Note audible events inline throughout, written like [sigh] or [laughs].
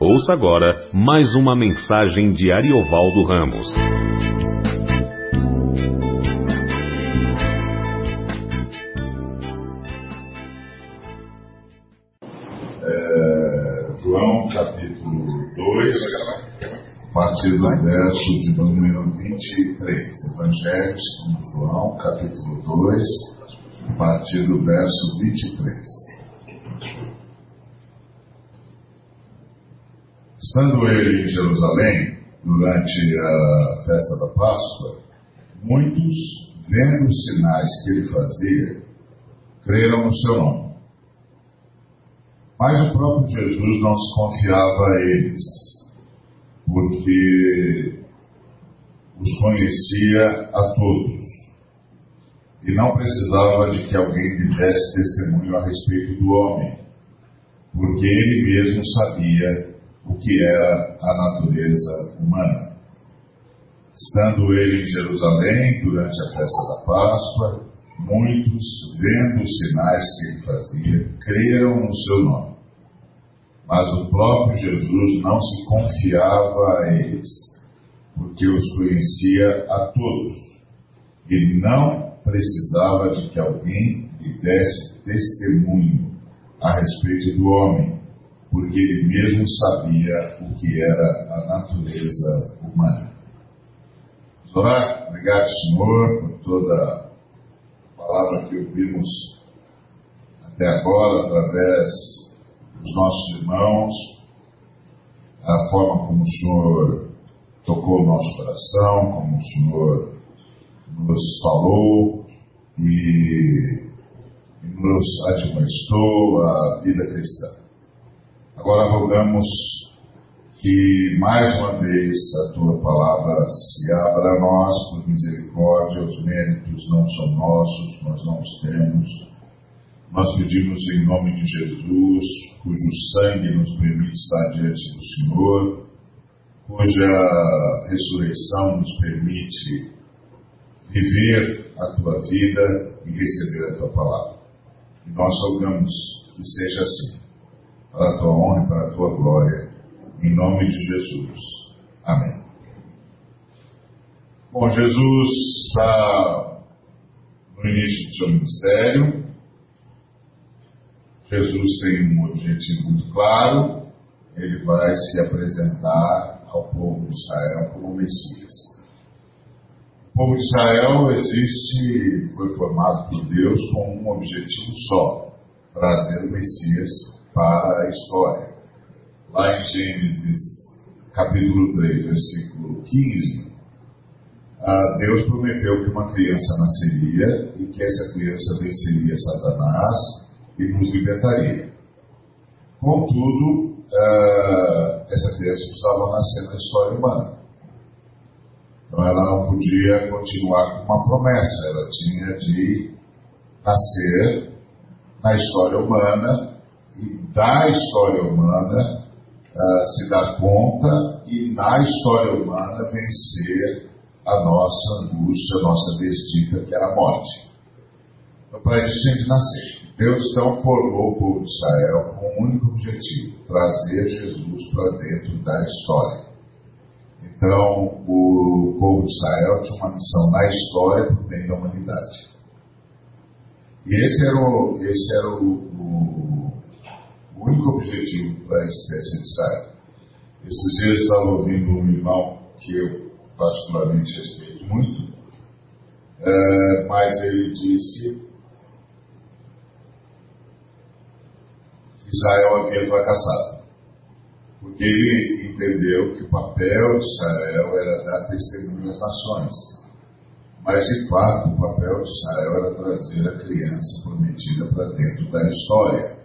Ouça agora mais uma mensagem de Ariovaldo Ramos. É, João capítulo 2, a partir do verso de número 23. Evangelho segundo João capítulo 2, a partir do verso 23. Estando ele em Jerusalém, durante a festa da Páscoa, muitos, vendo os sinais que ele fazia, creram no seu nome. Mas o próprio Jesus não se confiava a eles, porque os conhecia a todos e não precisava de que alguém lhe desse testemunho a respeito do homem, porque ele mesmo sabia o que era a natureza humana. Estando ele em Jerusalém durante a festa da Páscoa, muitos, vendo os sinais que ele fazia, creram no seu nome. Mas o próprio Jesus não se confiava a eles, porque os conhecia a todos, e não precisava de que alguém lhe desse testemunho a respeito do homem, porque ele mesmo sabia o que era a natureza humana. Vamos orar? Obrigado, Senhor, por toda a palavra que ouvimos até agora, através dos nossos irmãos, a forma como o Senhor tocou o nosso coração, como o Senhor nos falou e, nos admoestou a vida cristã. Agora rogamos que mais uma vez a tua palavra se abra a nós por misericórdia, os méritos não são nossos, nós não os temos. Nós pedimos em nome de Jesus, cujo sangue nos permite estar diante do Senhor, cuja ressurreição nos permite viver a tua vida e receber a tua palavra. E nós rogamos que seja assim para a tua honra e para a tua glória, em nome de Jesus. Amém. Bom, Jesus está no início do seu ministério. Jesus tem um objetivo muito claro. Ele vai se apresentar ao povo de Israel como Messias. O povo de Israel existe, foi formado por Deus com um objetivo só: trazer o Messias para a história. Lá em Gênesis, capítulo 3, versículo 15, ah, Deus prometeu que uma criança nasceria e que essa criança venceria Satanás e nos libertaria. Contudo, ah, essa criança precisava nascer na história humana. Então ela não podia continuar com uma promessa, ela tinha de nascer na história humana da história humana uh, se dar conta e na história humana vencer a nossa angústia, a nossa desdita, que era a morte. Então, para isso tinha de nascer. Deus então formou o povo de Israel com um único objetivo: trazer Jesus para dentro da história. Então, o povo de Israel tinha uma missão na história por bem da humanidade. E esse era o, esse era o, o o único objetivo para a espécie de Israel. Esses dias estava ouvindo um irmão que eu particularmente respeito muito, é, mas ele disse que Israel havia fracassado, porque ele entendeu que o papel de Israel era dar testemunho às nações. Mas, de fato, o papel de Israel era trazer a criança prometida para dentro da história.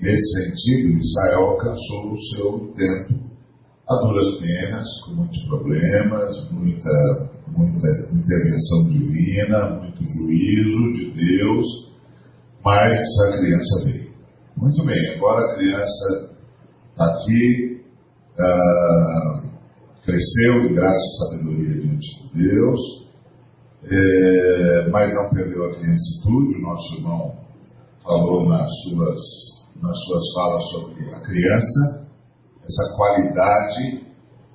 Nesse sentido, Israel alcançou o seu tempo a duras penas, com muitos problemas, muita, muita intervenção divina, muito juízo de Deus, mas a criança veio. Muito bem, agora a criança está aqui, uh, cresceu em graça e sabedoria diante de Deus, é, mas não perdeu a criancitude, o nosso irmão falou nas suas nas suas falas sobre a criança, essa qualidade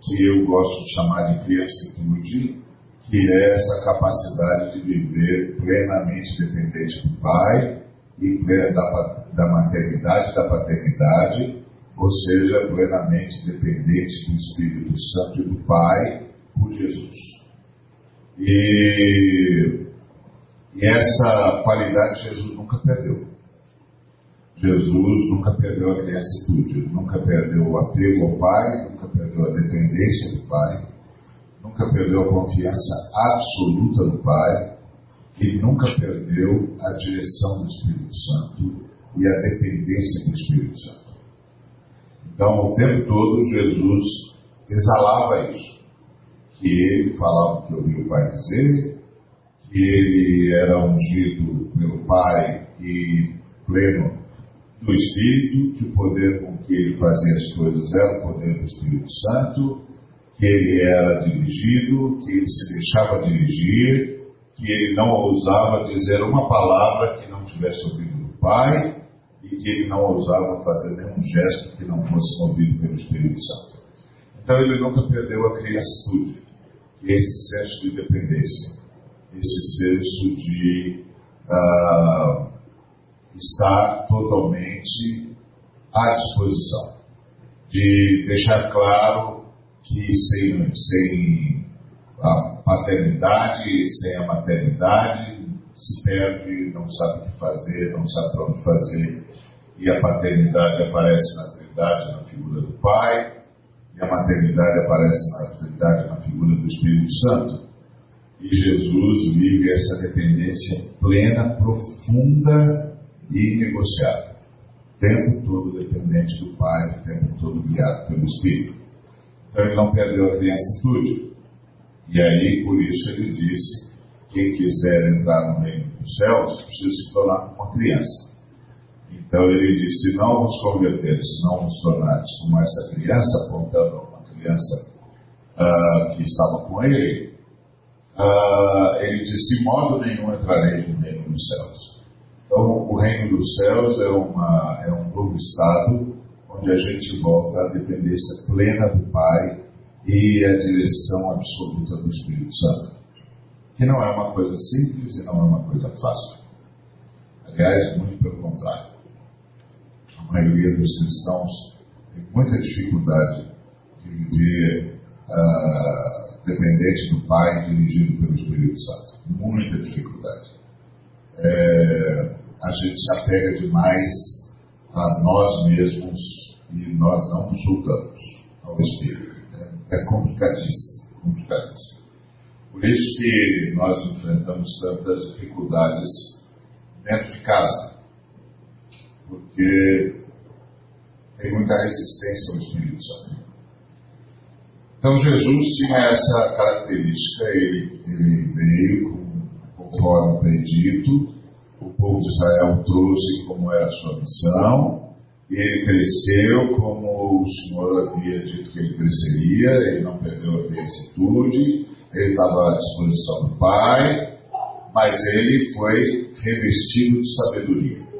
que eu gosto de chamar de criancitude, que é essa capacidade de viver plenamente dependente do Pai e da, da maternidade da paternidade, ou seja, plenamente dependente do Espírito Santo e do Pai por Jesus. E, e essa qualidade Jesus nunca perdeu. Jesus nunca perdeu a criancitude, nunca perdeu o apego ao Pai, nunca perdeu a dependência do Pai, nunca perdeu a confiança absoluta no Pai e nunca perdeu a direção do Espírito Santo e a dependência do Espírito Santo. Então, o tempo todo, Jesus exalava isso. Que ele falava o que ouvia o Pai dizer, que ele era ungido pelo Pai e pleno do Espírito, que o poder com que ele fazia as coisas era o poder do Espírito Santo, que ele era dirigido, que ele se deixava dirigir, que ele não ousava dizer uma palavra que não tivesse ouvido do Pai e que ele não ousava fazer nenhum gesto que não fosse movido pelo Espírito Santo. Então ele nunca perdeu a criatura, é esse senso de dependência, esse senso de uh, estar totalmente à disposição, de deixar claro que sem, sem a paternidade, sem a maternidade, se perde, não sabe o que fazer, não sabe para onde fazer, e a paternidade aparece na Trindade, na figura do Pai, e a maternidade aparece na Trindade, na figura do Espírito Santo. E Jesus vive essa dependência plena, profunda e negociável. Tempo todo dependente do Pai, o tempo todo guiado pelo Espírito. Então ele não perdeu a criancitude. E aí, por isso, ele disse: quem quiser entrar no reino dos céus precisa se tornar uma criança. Então ele disse: se não nos convertermos, se não nos tornarmos como essa criança, apontando uma criança uh, que estava com ele, uh, ele disse: de modo nenhum entrareis no reino dos céus. Então, o reino dos céus é, uma, é um novo estado onde a gente volta à dependência plena do Pai e à direção absoluta do Espírito Santo. Que não é uma coisa simples e não é uma coisa fácil. Aliás, muito pelo contrário. A maioria dos cristãos tem muita dificuldade de viver uh, dependente do Pai dirigido pelo Espírito Santo. Muita dificuldade. É, a gente se apega demais a nós mesmos e nós não consultamos ao Espírito. É, é complicadíssimo, complicadíssimo. Por isso que nós enfrentamos tantas dificuldades dentro de casa, porque tem muita resistência ao Espírito Santo. Então Jesus tinha essa característica, ele, ele veio conforme predito, povo de Israel trouxe como era a sua missão, e ele cresceu como o Senhor havia dito que ele cresceria, ele não perdeu a vicissitude, ele estava à disposição do Pai, mas ele foi revestido de sabedoria.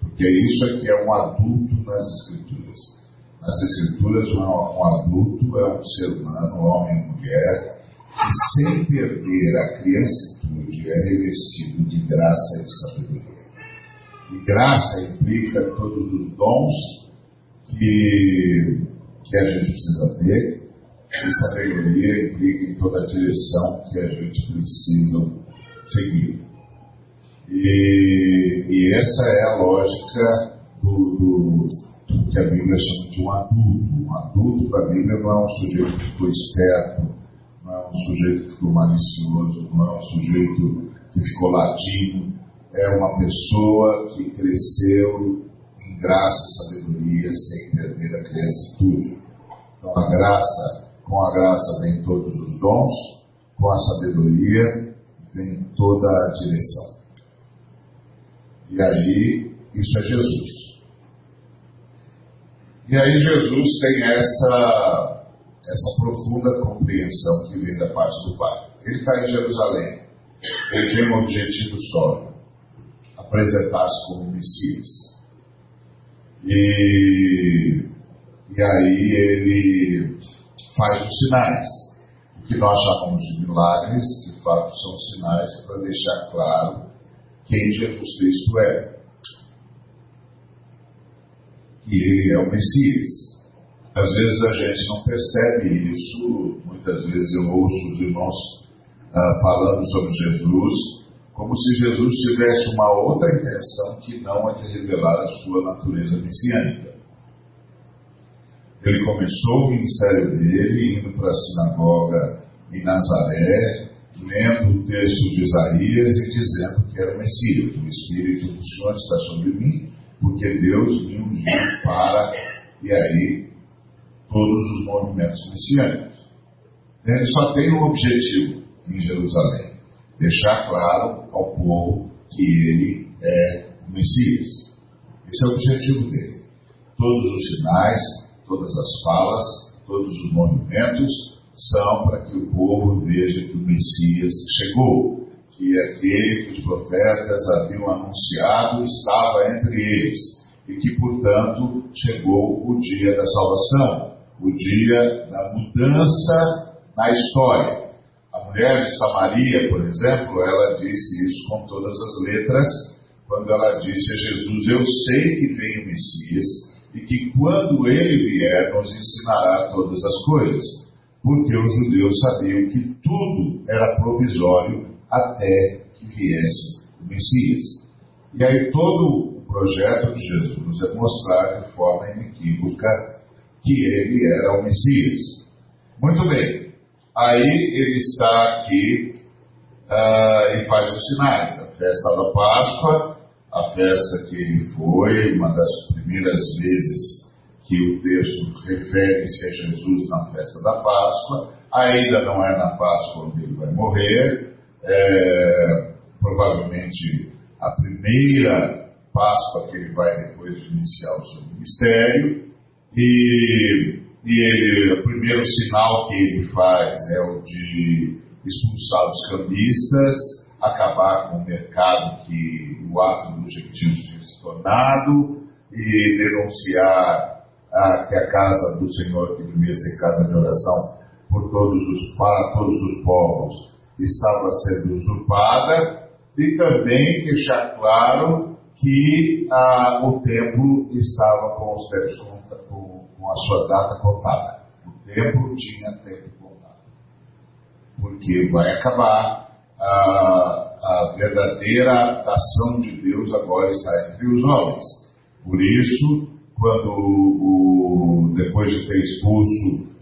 Porque isso aqui é um adulto nas Escrituras. Nas Escrituras, um, um adulto é um ser humano, homem e mulher, que sem perder a criancitude é revestido de graça e sabedoria. E graça implica todos os dons que, que a gente precisa ter, e sabedoria implica em toda a direção que a gente precisa seguir. E, e essa é a lógica do, do, do, que a Bíblia chama de um adulto. Um adulto para a Bíblia não é um sujeito que ficou esperto, um sujeito que ficou malicioso, não é um sujeito que ficou latino, é uma pessoa que cresceu em graça e sabedoria sem perder a criancitude. Então a graça, com a graça vem todos os dons, com a sabedoria vem toda a direção. E aí, isso é Jesus. E aí Jesus tem essa essa profunda compreensão que vem da parte do Pai. Ele está em Jerusalém, ele tem um objetivo só, apresentar-se como Messias. E, e aí ele faz os sinais. O que nós chamamos de milagres, de fato, são sinais para deixar claro quem Jesus Cristo é. Que ele é o Messias. Às vezes a gente não percebe isso, muitas vezes eu ouço os irmãos ah, falando sobre Jesus, como se Jesus tivesse uma outra intenção que não é de revelar a sua natureza messiânica. Ele começou o ministério dele indo para a sinagoga em Nazaré, lendo o texto de Isaías e dizendo que era o Messias. O Espírito do Senhor está sobre mim, porque Deus me ungiu para. E aí todos os movimentos messiânicos. Ele só tem um objetivo em Jerusalém: deixar claro ao povo que ele é o Messias. Esse é o objetivo dele. Todos os sinais, todas as falas, todos os movimentos são para que o povo veja que o Messias chegou, que aquele que os profetas haviam anunciado estava entre eles e que, portanto, chegou o dia da salvação o dia da mudança na história. A mulher de Samaria, por exemplo, ela disse isso com todas as letras, quando ela disse a Jesus: Eu sei que vem o Messias e que quando ele vier nos ensinará todas as coisas. Porque os judeus sabiam que tudo era provisório até que viesse o Messias. E aí todo o projeto de Jesus é mostrar de forma inequívoca que ele era o Messias. Muito bem. Aí ele está aqui uh, e faz os sinais. A festa da Páscoa, a festa que ele foi, uma das primeiras vezes que o texto refere-se a Jesus na festa da Páscoa. Ainda não é na Páscoa onde ele vai morrer. É, provavelmente a primeira Páscoa que ele vai depois de iniciar o seu ministério. E, e o primeiro sinal que ele faz é o de expulsar os cambistas, acabar com o mercado que o ato dos gentios tinha se tornado e denunciar a, que a casa do Senhor, que devia ser casa de oração por todos os, para todos os povos, estava sendo usurpada e também deixar claro que ah, o templo estava com os pés a sua data contada. O templo tinha tempo contado. Porque vai acabar a, a verdadeira ação de Deus agora está entre os homens. Por isso, quando o, depois de ter expulso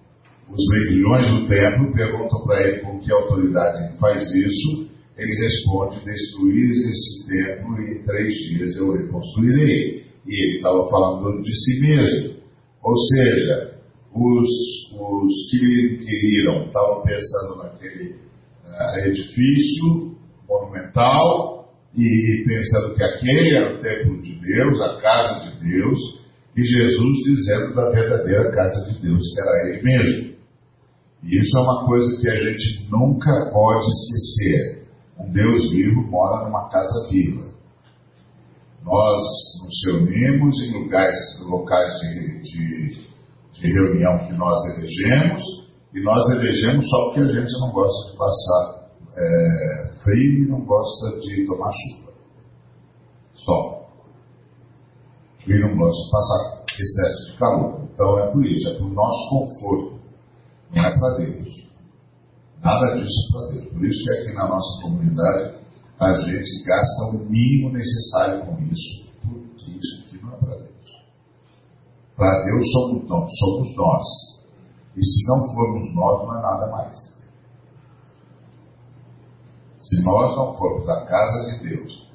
os vendilhões do templo, perguntam para ele com que autoridade ele faz isso, ele responde: destruir esse templo e em três dias eu reconstruirei. E ele estava falando de si mesmo. Ou seja, os, os que queriam estavam pensando naquele uh, edifício monumental e pensando que aquele era o templo de Deus, a casa de Deus, e Jesus dizendo da verdadeira casa de Deus, que era Ele mesmo. E isso é uma coisa que a gente nunca pode esquecer. Um Deus vivo mora numa casa viva. Nós nos reunimos em lugares, locais de, de, de reunião que nós elegemos, e nós elegemos só porque a gente não gosta de passar é, frio e não gosta de tomar chuva. Só. E não gosta de passar excesso de calor. Então é por isso, é por nosso conforto. Não é para Deus. Nada disso é para Deus. Por isso que aqui na nossa comunidade a gente gasta o mínimo necessário com isso, porque isso aqui não é para Deus. Para Deus somos nós, somos nós. E se não formos nós, não é nada mais. Se nós não formos a casa de Deus,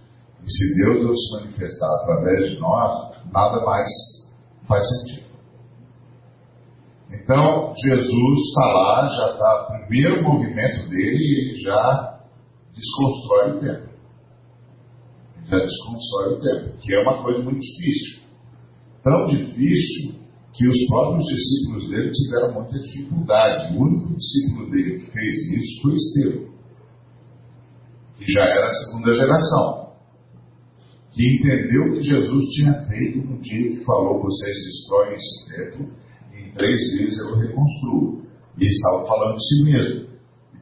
e se Deus não se manifestar através de nós, nada mais faz sentido. Então, Jesus está lá, já está, primeiro movimento dele, ele já desconstrói o templo. Já desconstrói o templo, que é uma coisa muito difícil. Tão difícil que os próprios discípulos dele tiveram muita dificuldade. O único discípulo dele que fez isso foi Estevão, que já era a segunda geração, que entendeu que Jesus tinha feito no dia que falou: vocês destroem esse templo, três dias eu reconstruo. E estava falando de si mesmo.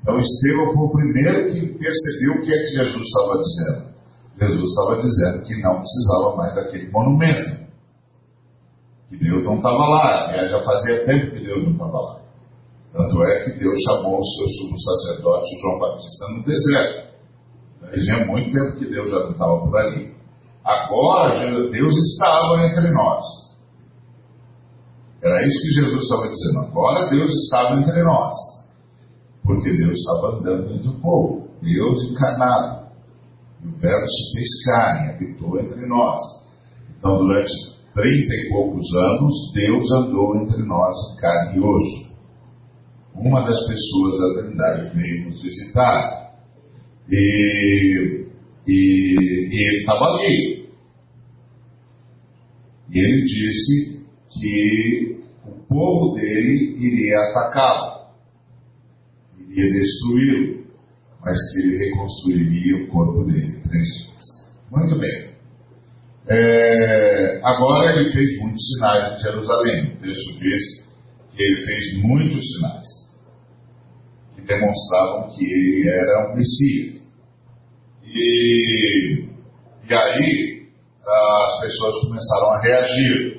Então Estevão foi o primeiro que percebeu o que é que Jesus estava dizendo. Jesus estava dizendo que não precisava mais daquele monumento. Que Deus não estava lá. Já fazia tempo que Deus não estava lá. Tanto é que Deus chamou o seu sumo sacerdote João Batista no deserto. Fazia muito tempo que Deus já não estava por ali. Agora Deus estava entre nós. Era isso que Jesus estava dizendo. Agora Deus estava entre nós. Porque Deus estava andando entre o povo. Deus encarnado. O Verbo se fez carne, habitou entre nós. Então, durante trinta e poucos anos, Deus andou entre nós em carne e osso. Uma das pessoas da Trindade veio nos visitar. E, e, e ele estava ali. E ele disse que o povo dele iria atacá-lo, iria destruí-lo, mas que ele reconstruiria o corpo dele em três dias. Muito bem. É, agora ele fez muitos sinais em Jerusalém. O texto diz que ele fez muitos sinais que demonstravam que ele era um Messias. E, e aí as pessoas começaram a reagir.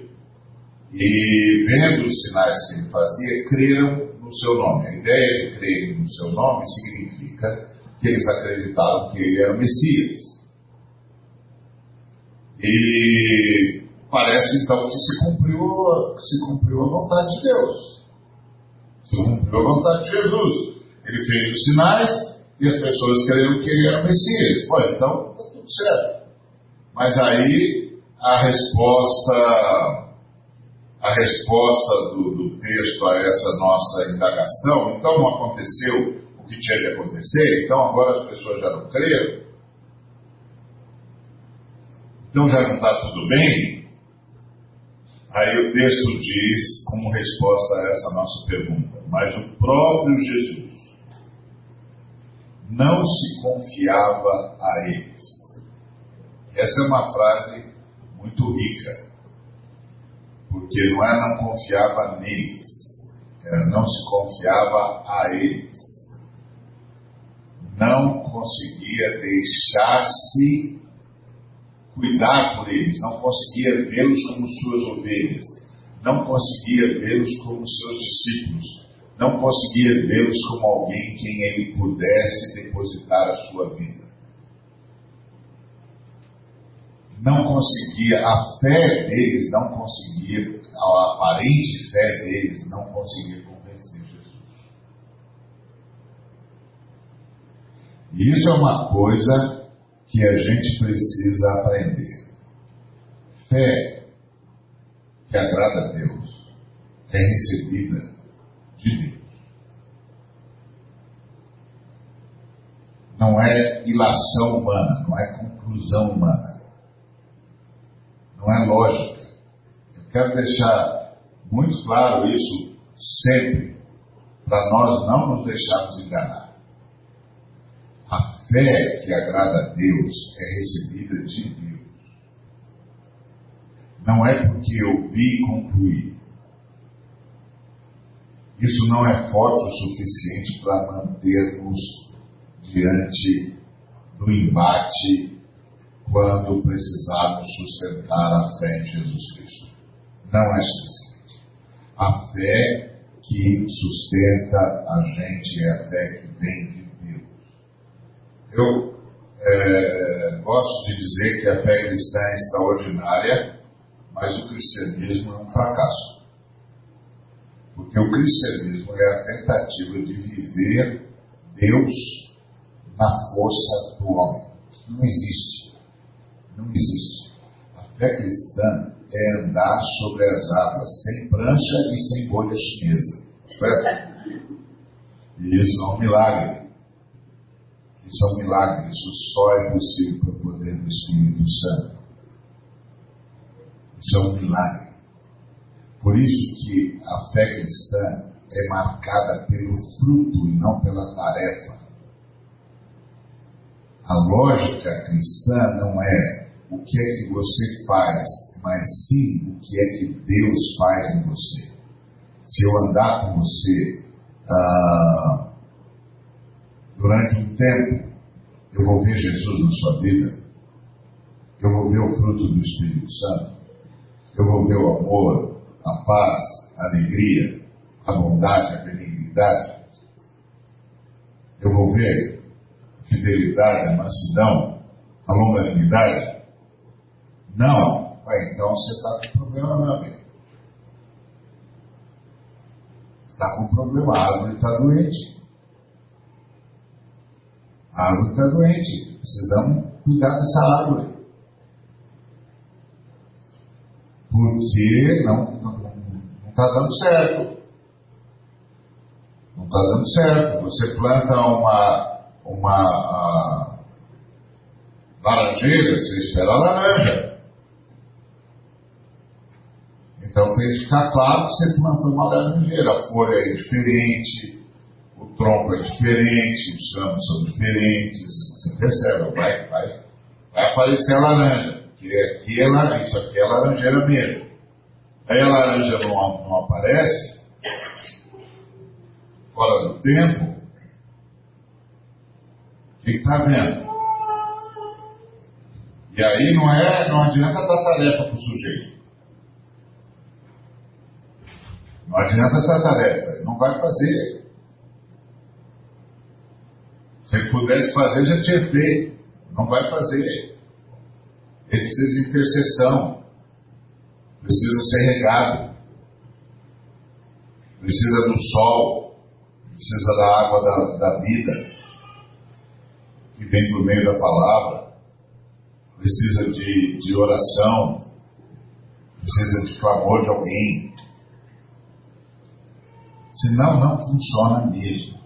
E vendo os sinais que ele fazia, creram no seu nome. A ideia de crer no seu nome significa que eles acreditaram que ele era o Messias. E parece então que se cumpriu, se cumpriu a vontade de Deus. Se cumpriu a vontade de Jesus. Ele fez os sinais e as pessoas creram que ele era o Messias. Pô, então está tudo certo. Mas aí a resposta, a resposta do, do texto a essa nossa indagação, então aconteceu o que tinha de acontecer, então agora as pessoas já não creram. Então já não está tudo bem? Aí o texto diz, como resposta a essa nossa pergunta, mas o próprio Jesus não se confiava a eles. Essa é uma frase muito rica, porque não é não confiava neles, é não se confiava a eles. Não conseguia deixar-se cuidar por eles, não conseguia vê-los como suas ovelhas, não conseguia vê-los como seus discípulos, não conseguia vê-los como alguém em quem ele pudesse depositar a sua vida. Não conseguia, a fé deles não conseguia, a aparente fé deles não conseguia convencer Jesus. E isso é uma coisa que a gente precisa aprender. Fé que agrada a Deus é recebida de Deus. Não é ilação humana, não é conclusão humana, não é lógica. Eu quero deixar muito claro isso sempre, para nós não nos deixarmos enganar. A fé que agrada a Deus é recebida de Deus. Não é porque eu vi e concluí. Isso não é forte o suficiente para mantermos diante do embate quando precisarmos sustentar a fé em Jesus Cristo. Não é suficiente. A fé que sustenta a gente é a fé que vem de Deus. Eu é, gosto de dizer que a fé cristã é extraordinária, mas o cristianismo é um fracasso. Porque o cristianismo é a tentativa de viver Deus na força do homem. Não existe. Não existe. A fé cristã é andar sobre as águas, sem prancha e sem bolha chinesa. Certo? E isso é um milagre. Isso é um milagre. Isso só é possível pelo poder do Espírito Santo. Isso é um milagre. Por isso que a fé cristã é marcada pelo fruto e não pela tarefa. A lógica cristã não é o que é que você faz, mas sim o que é que Deus faz em você. se eu andar com você ah, durante um tempo, eu vou ver Jesus na sua vida, eu vou ver o fruto do Espírito Santo, eu vou ver o amor, a paz, a alegria, a bondade, a benignidade, eu vou ver a fidelidade, a mansidão, a longanimidade. Não, Ué, então você está com problema, meu amigo. Está com problema, a árvore está doente. A árvore está doente. Precisamos cuidar dessa árvore. Porque não está dando certo. Não está dando certo. Você planta uma, uma laranjeira, você espera a laranja. Então tem que ficar claro que você plantou uma laranjeira. A folha é diferente, o tronco é diferente, os ramos são diferentes. Você percebe, vai, vai, vai aparecer a laranja. Que aqui é laranja, isso aqui é laranjeira mesmo. Aí a laranja não, não aparece, fora do tempo, o que está vendo? E aí não é, não adianta dar tarefa para o sujeito. Não adianta dar tarefa, não vai fazer. Se ele pudesse fazer, já tinha feito. Não vai fazer. Ele precisa de intercessão. Precisa ser regado. Precisa do sol. Precisa da água da, da vida. Que vem por meio da palavra. Precisa de, de oração. Precisa de clamor de alguém Senão não funciona mesmo.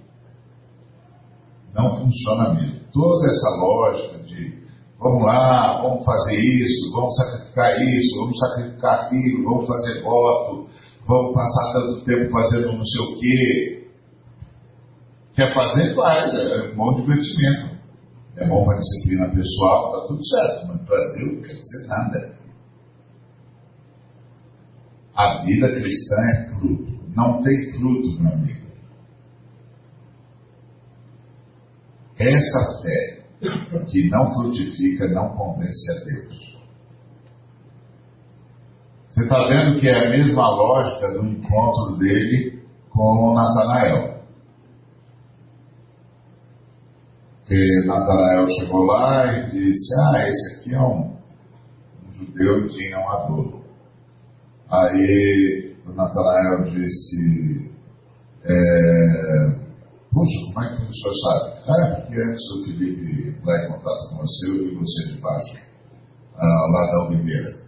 Não funciona mesmo. Toda essa lógica de vamos lá, vamos fazer isso, vamos sacrificar isso, vamos sacrificar aquilo, vamos fazer voto, vamos passar tanto tempo fazendo não sei o quê. Quer fazer, faz, é um bom divertimento. É bom para a disciplina pessoal, está tudo certo, mas para Deus não quer dizer nada. A vida cristã é fruto não tem fruto, meu amigo. Essa fé que não frutifica não convence a Deus. Você está vendo que é a mesma lógica do encontro dele com Natanael. Que Natanael chegou lá e disse: Ah, esse aqui é um, um judeu que tinha um adoro. Aí o Natanael disse: é, Puxa, como é que o senhor sabe? Ah, é porque antes do Felipe entrar em contato com você, eu vi você de baixo, ah, lá da Oliveira.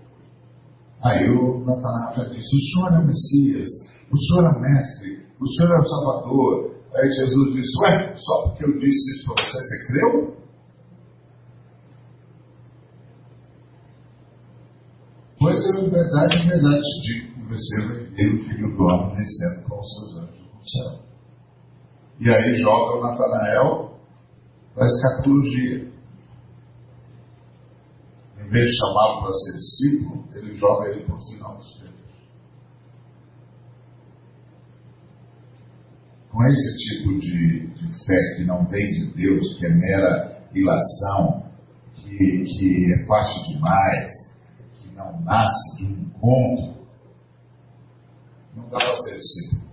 Aí o Natanael já disse: O senhor é o Messias, o senhor é o Mestre, o senhor é o Salvador. Aí Jesus disse: Ué, só porque eu disse isso para você, você creu? Pois é verdade, verdade te digo você vai ver o filho do homem descendo com os seus anjos no céu. E aí joga o Natanael para a escatologia. Em vez de chamá-lo para ser discípulo, ele joga ele para o final dos tempos. Com esse tipo de, de fé que não vem de Deus, que é mera ilação, que, que é fácil demais, que não nasce de um encontro dá para ser discípulo.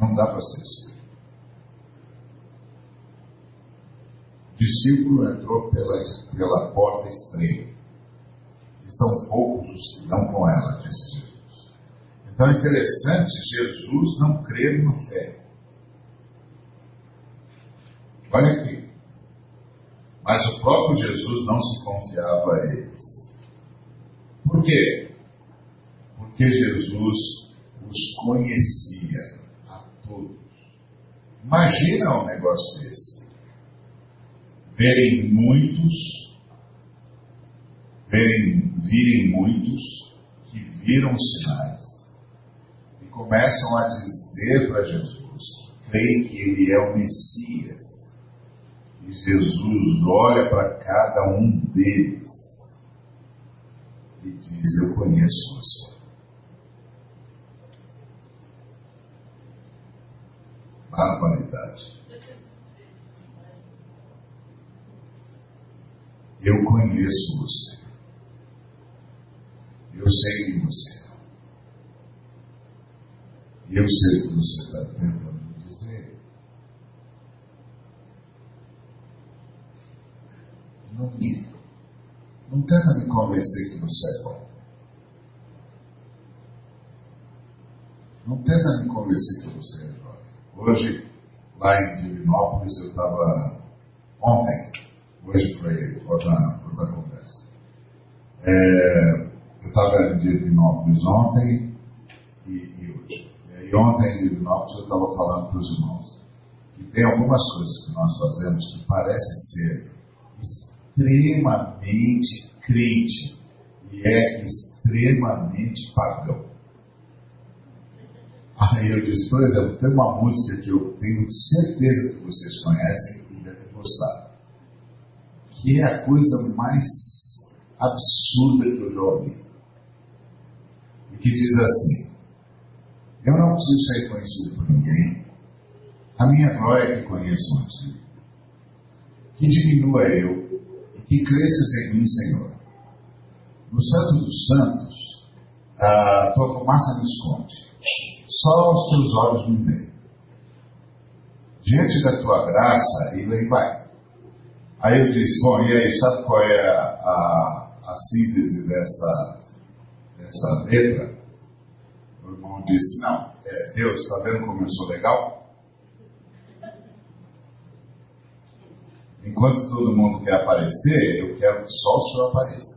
Não dá para ser discípulo. Discípulo entrou pela, pela porta estreita. E são poucos os que não com ela, disse Jesus. Então é interessante Jesus não crer na fé. Olha aqui. Mas o próprio Jesus não se confiava a eles. Por quê? Que Jesus os conhecia a todos. Imagina um negócio desse. Verem muitos, verem, virem muitos que viram sinais e começam a dizer para Jesus que creem que ele é o Messias. E Jesus olha para cada um deles e diz: Eu conheço você. Verdade. Eu conheço você. Eu sei quem você é. E eu sei o que você está tentando me dizer. Não, me, não tenta me convencer que você é bom. Não tenta me convencer que você é jovem. Hoje, lá em Divinópolis, eu estava. Ontem, hoje foi outra, outra conversa. É, eu estava em Divinópolis ontem e, e hoje. E ontem em Divinópolis eu estava falando para os irmãos que tem algumas coisas que nós fazemos que parecem ser extremamente crente e é extremamente pagão. Aí eu disse, por exemplo, tem uma música que eu tenho certeza que vocês conhecem e devem gostar, que é a coisa mais absurda que eu já ouvi. E que diz assim: Eu não preciso ser conhecido por ninguém, a minha glória é que conheçam a ti. Que diminua eu e que cresças em mim, Senhor. No Santo dos Santos, a tua fumaça me esconde só os teus olhos me veem. Diante da tua graça, e aí vai. Aí eu disse, bom, e aí, sabe qual é a, a, a síntese dessa, dessa letra? O irmão disse, não, é, Deus, está vendo como eu sou legal? Enquanto todo mundo quer aparecer, eu quero que só o Senhor apareça.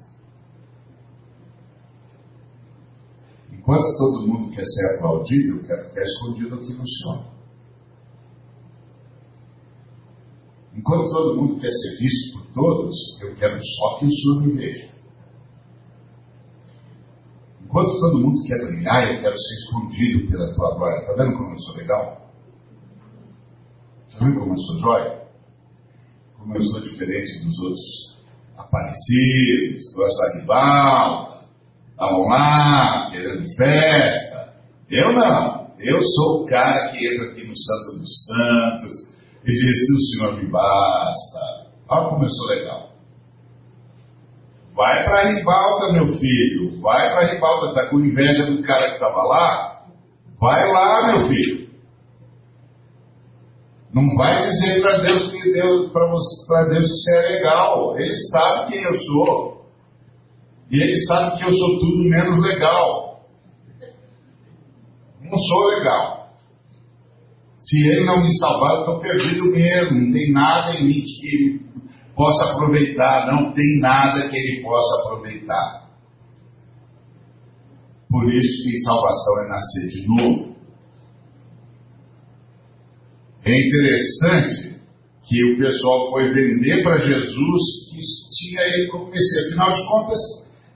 Enquanto todo mundo quer ser aplaudido, eu quero ficar escondido aqui no Senhor. Enquanto todo mundo quer ser visto por todos, eu quero só que o Senhor me veja. Enquanto todo mundo quer brilhar, eu quero ser escondido pela tua glória. Está vendo como eu sou legal? Está vendo como eu sou jóia? Como eu sou diferente dos outros aparecidos, do rival, estavam lá, querendo festa. Eu não. Eu sou o cara que entra aqui no Santo dos Santos e diz: O Senhor me basta. Olha como eu sou legal. Vai para a ribalta, meu filho. Vai para a ribalta. Está com inveja do cara que estava lá? Vai lá, meu filho. Não vai dizer para Deus que Deus para Deus que você é legal. Ele sabe quem eu sou. E ele sabe que eu sou tudo menos legal. Não sou legal. Se ele não me salvar, eu estou perdido mesmo. Não tem nada em mim que ele possa aproveitar. Não tem nada que ele possa aproveitar. Por isso que salvação é nascer de novo. É interessante que o pessoal foi vender para Jesus que tinha ele como Messias. Afinal de contas,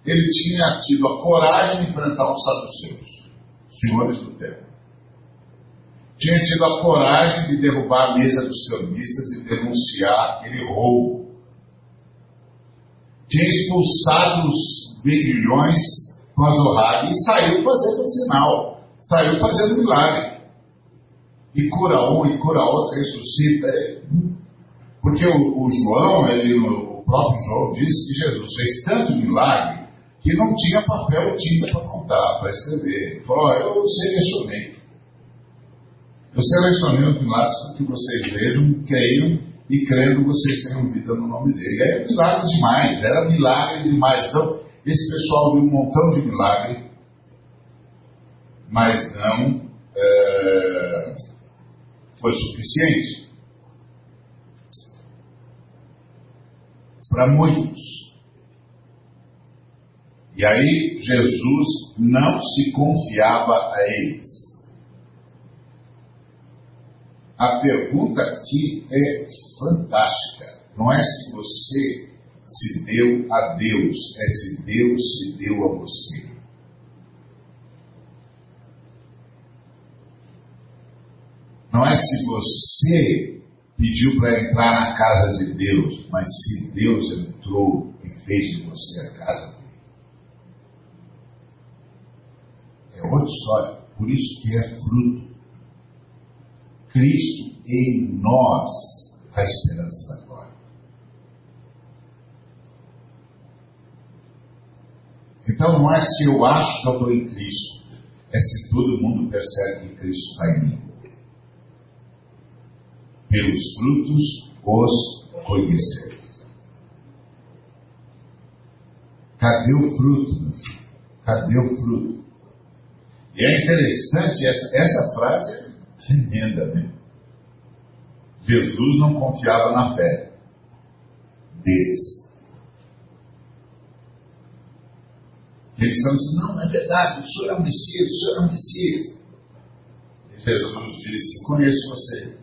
ele tinha tido a coragem de enfrentar os saduceus, senhores do templo. Tinha tido a coragem de derrubar a mesa dos cronistas e denunciar aquele roubo. Tinha expulsado os vendilhões com as orradas e saiu fazendo sinal, saiu fazendo milagre. E cura um, e cura outro, ressuscita. Porque o, o João, ele, o próprio João, disse que Jesus fez tanto milagre que não tinha papel tinta para contar, para escrever. Falou: oh, Eu selecionei. Eu selecionei os milagres para que vocês vejam, creiam e crendo vocês tenham vida no nome dele. E aí é milagre demais, era milagre demais. Então, esse pessoal viu um montão de milagre, mas não é, foi suficiente. Para muitos. E aí Jesus não se confiava a eles. A pergunta aqui é fantástica. Não é se você se deu a Deus, é se Deus se deu a você. Não é se você pediu para entrar na casa de Deus, mas se Deus entrou e fez de você a casa dele. É outra história. Por isso que é fruto. Cristo em nós a esperança da glória. Então não é se eu acho que eu estou em Cristo, é se todo mundo percebe que Cristo está em mim. Pelos frutos os conhecereis. Cadê o fruto, meu filho? Cadê o fruto? E é interessante, essa, essa frase é tremenda, né? Jesus não confiava na fé deles. Eles estão dizendo, não, é verdade, o senhor é o Messias, o senhor é o Messias. E Jesus disse, conheço você.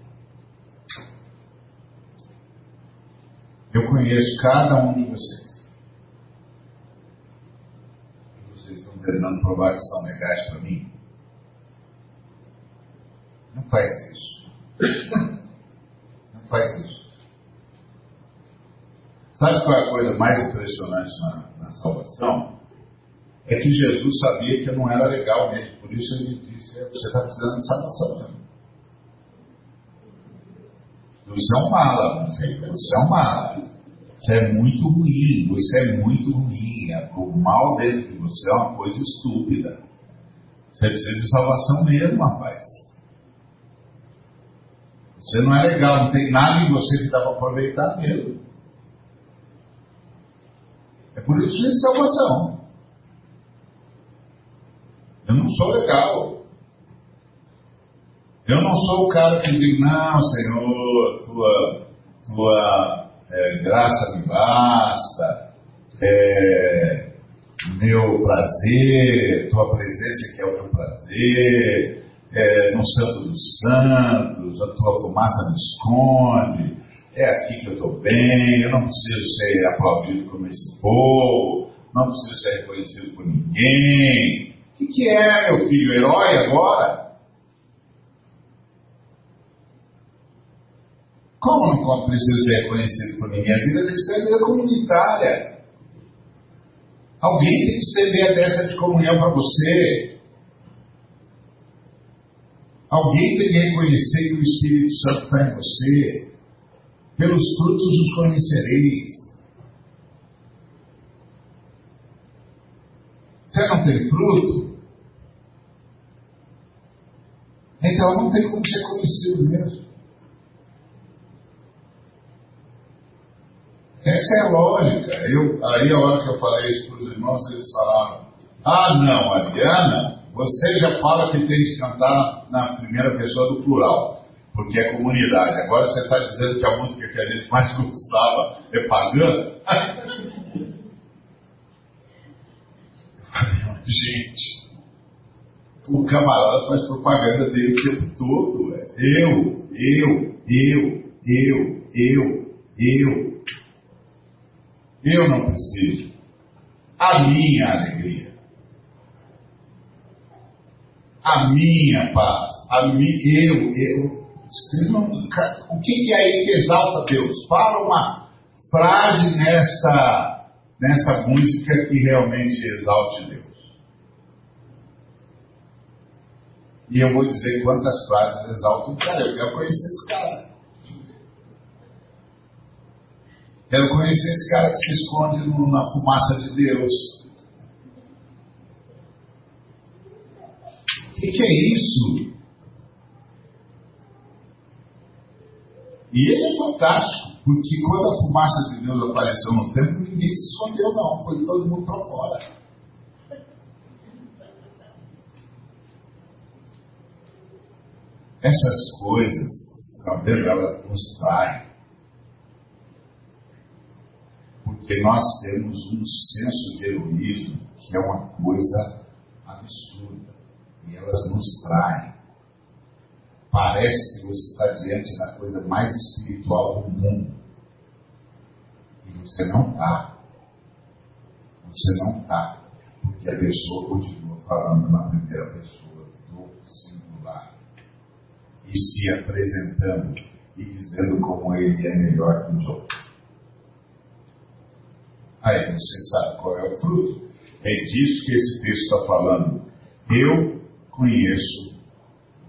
Eu conheço cada um de vocês. E vocês estão tentando provar que são legais para mim. Não faz isso. Não faz isso. Sabe qual é a coisa mais impressionante na, na salvação? É que Jesus sabia que não era legal mesmo, por isso ele disse: Você está precisando de salvação mesmo. Você é um mala, meu filho, você é um mala. Você é muito ruim, você é muito ruim. É, o mal dentro de você é uma coisa estúpida. Você precisa de salvação mesmo, rapaz. Você não é legal, não tem nada em você que dá para aproveitar mesmo. É por isso que é salvação. Eu não sou legal. Eu não sou o cara que diz, não, Senhor, tua, tua é, graça me basta, é, meu prazer, tua presença que é o meu prazer, é, no Santo dos Santos, a tua fumaça me esconde, é aqui que eu estou bem, eu não preciso ser aplaudido como esse povo, não preciso ser reconhecido por ninguém. O que, que é, meu filho, herói agora? Como não precisa ser reconhecido por ninguém? A vida cristã é vida comunitária. Alguém tem que estender a peça de comunhão para você. Alguém tem que reconhecer que o Espírito Santo está em você. Pelos frutos os conhecereis. Você não tem fruto? Então não tem como ser conhecido mesmo. Essa é a lógica. Eu, aí a hora que eu falei isso para os irmãos, eles falaram, ah não, Adriana, você já fala que tem que cantar na primeira pessoa do plural, porque é comunidade. Agora você está dizendo que a música que a gente mais [laughs] gostava é pagã? [laughs] gente, o camarada faz propaganda dele o tempo todo. É. Eu, eu, eu, eu, eu, eu. Eu não preciso. A minha alegria a minha paz, a mi, eu, eu. O que, que é aí que exalta Deus? Fala uma frase nessa, nessa música que realmente exalte Deus. E eu vou dizer quantas frases exaltam o cara. Eu quero conhecer esse cara. Quero conhecer esse cara que se esconde na fumaça de Deus. O que, que é isso? E ele é fantástico, porque quando a fumaça de Deus apareceu no templo, ninguém se escondeu, não, foi todo mundo para fora. Essas coisas, tá vendo, elas nos traem. Porque nós temos um senso de heroísmo que é uma coisa absurda e elas nos traem. Parece que você está diante da coisa mais espiritual do mundo. E você não está. Você não está. Porque a pessoa continua falando na primeira pessoa do singular. E se apresentando e dizendo como ele é melhor que os outros. Aí você sabe qual é o fruto. É disso que esse texto está falando. Eu conheço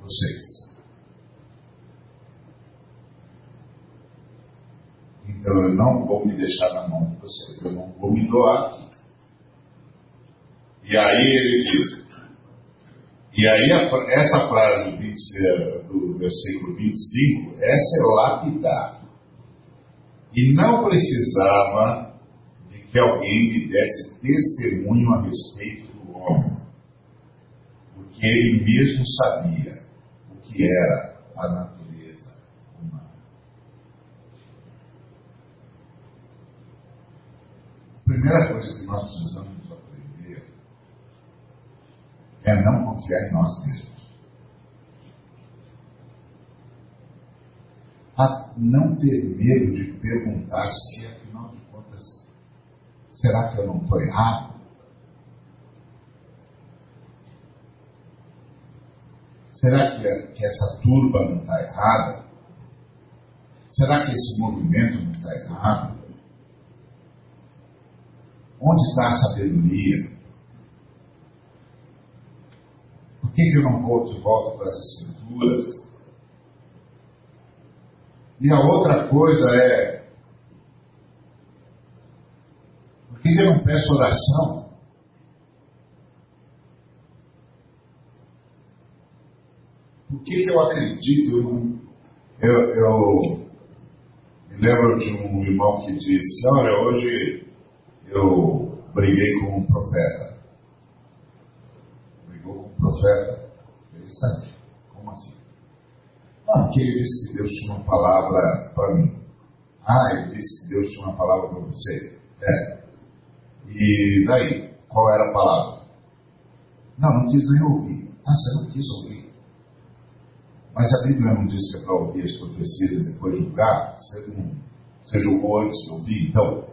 vocês. Então eu não vou me deixar na mão de vocês, eu não vou me doar aqui. E aí ele diz, e aí essa frase 20, eh, do versículo 25, essa é lapidar. E não precisava de que alguém me desse testemunho a respeito do homem, porque ele mesmo sabia o que era a natureza humana. A primeira coisa que nós precisamos aprender é não confiar em nós mesmos. A não ter medo de perguntar se, contas, será que eu não estou errado? Será que, que essa turba não está errada? Será que esse movimento não está errado? Onde está a sabedoria? Por que, que eu não vou de volta para as escrituras? E a outra coisa é, eu não peço oração? Por que, eu acredito? Eu, eu, eu me lembro de um irmão que disse: Olha, hoje eu briguei com um profeta profeta. Interessante. Como assim? Ah, porque ele disse que Deus tinha uma palavra para mim. Ah, ele disse que Deus tinha uma palavra para você. É. E daí? Qual era a palavra? Não, não quis nem ouvir. Ah, você não quis ouvir. Mas a Bíblia não diz que é para ouvir as profecias e depois julgar? Você, não, você julgou antes de ouvir, então?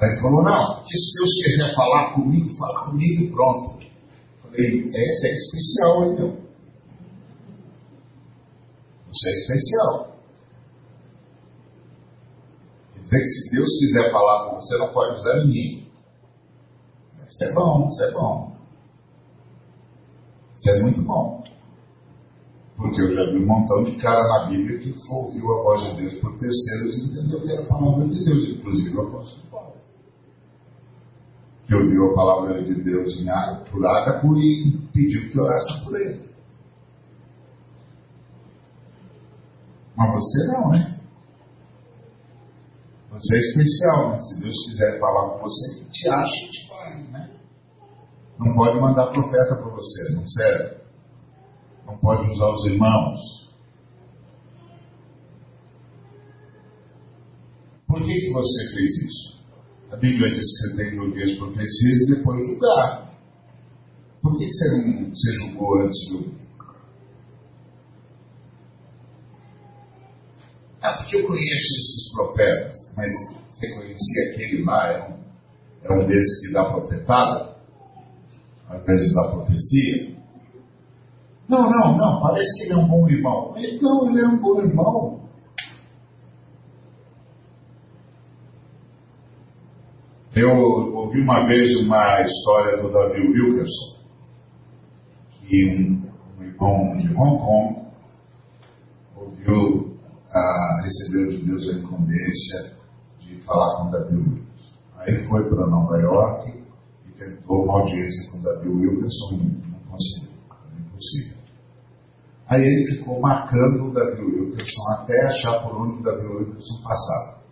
Aí ele falou, não, se Deus quiser falar comigo, fala comigo e pronto. Falei, essa é especial, então. Isso é especial. Dizer que se Deus quiser falar com você, não pode usar ninguém. Isso é bom, isso é bom. Isso é muito bom. Porque eu já vi um montão de cara na Bíblia que ouviu a voz de Deus por terceiros e entendeu que era a palavra de Deus, inclusive o apóstolo Paulo que ouviu a palavra de Deus em por Ágapo e pediu que orasse por ele. Mas você não, né? Você é especial, né? Se Deus quiser falar com você, que te acha, te faz, né? Não pode mandar profeta para você, não serve. Não pode usar os irmãos. Por que, que você fez isso? A Bíblia diz que você tem que ouvir as profecias e depois julgar. Por que você, não, você julgou antes de ouvir? Ah, porque eu conheço esses profetas, mas você conhecia aquele lá, é um, é um desses que dá profetada, ao invés de dar profecia? Não, não, não, parece que ele é um bom irmão. Então, ele é um bom irmão. Eu ouvi uma vez uma história do Davi Wilkerson, que um, um irmão de Hong Kong ouviu, ah, recebeu de Deus a incumbência falar com Davi Wilkerson. Aí foi para Nova York e tentou uma audiência com Davi Wilkerson, não conseguiu, era impossível. Aí ele ficou marcando o Davi Wilkerson até achar por onde o Davi Wilkerson passava.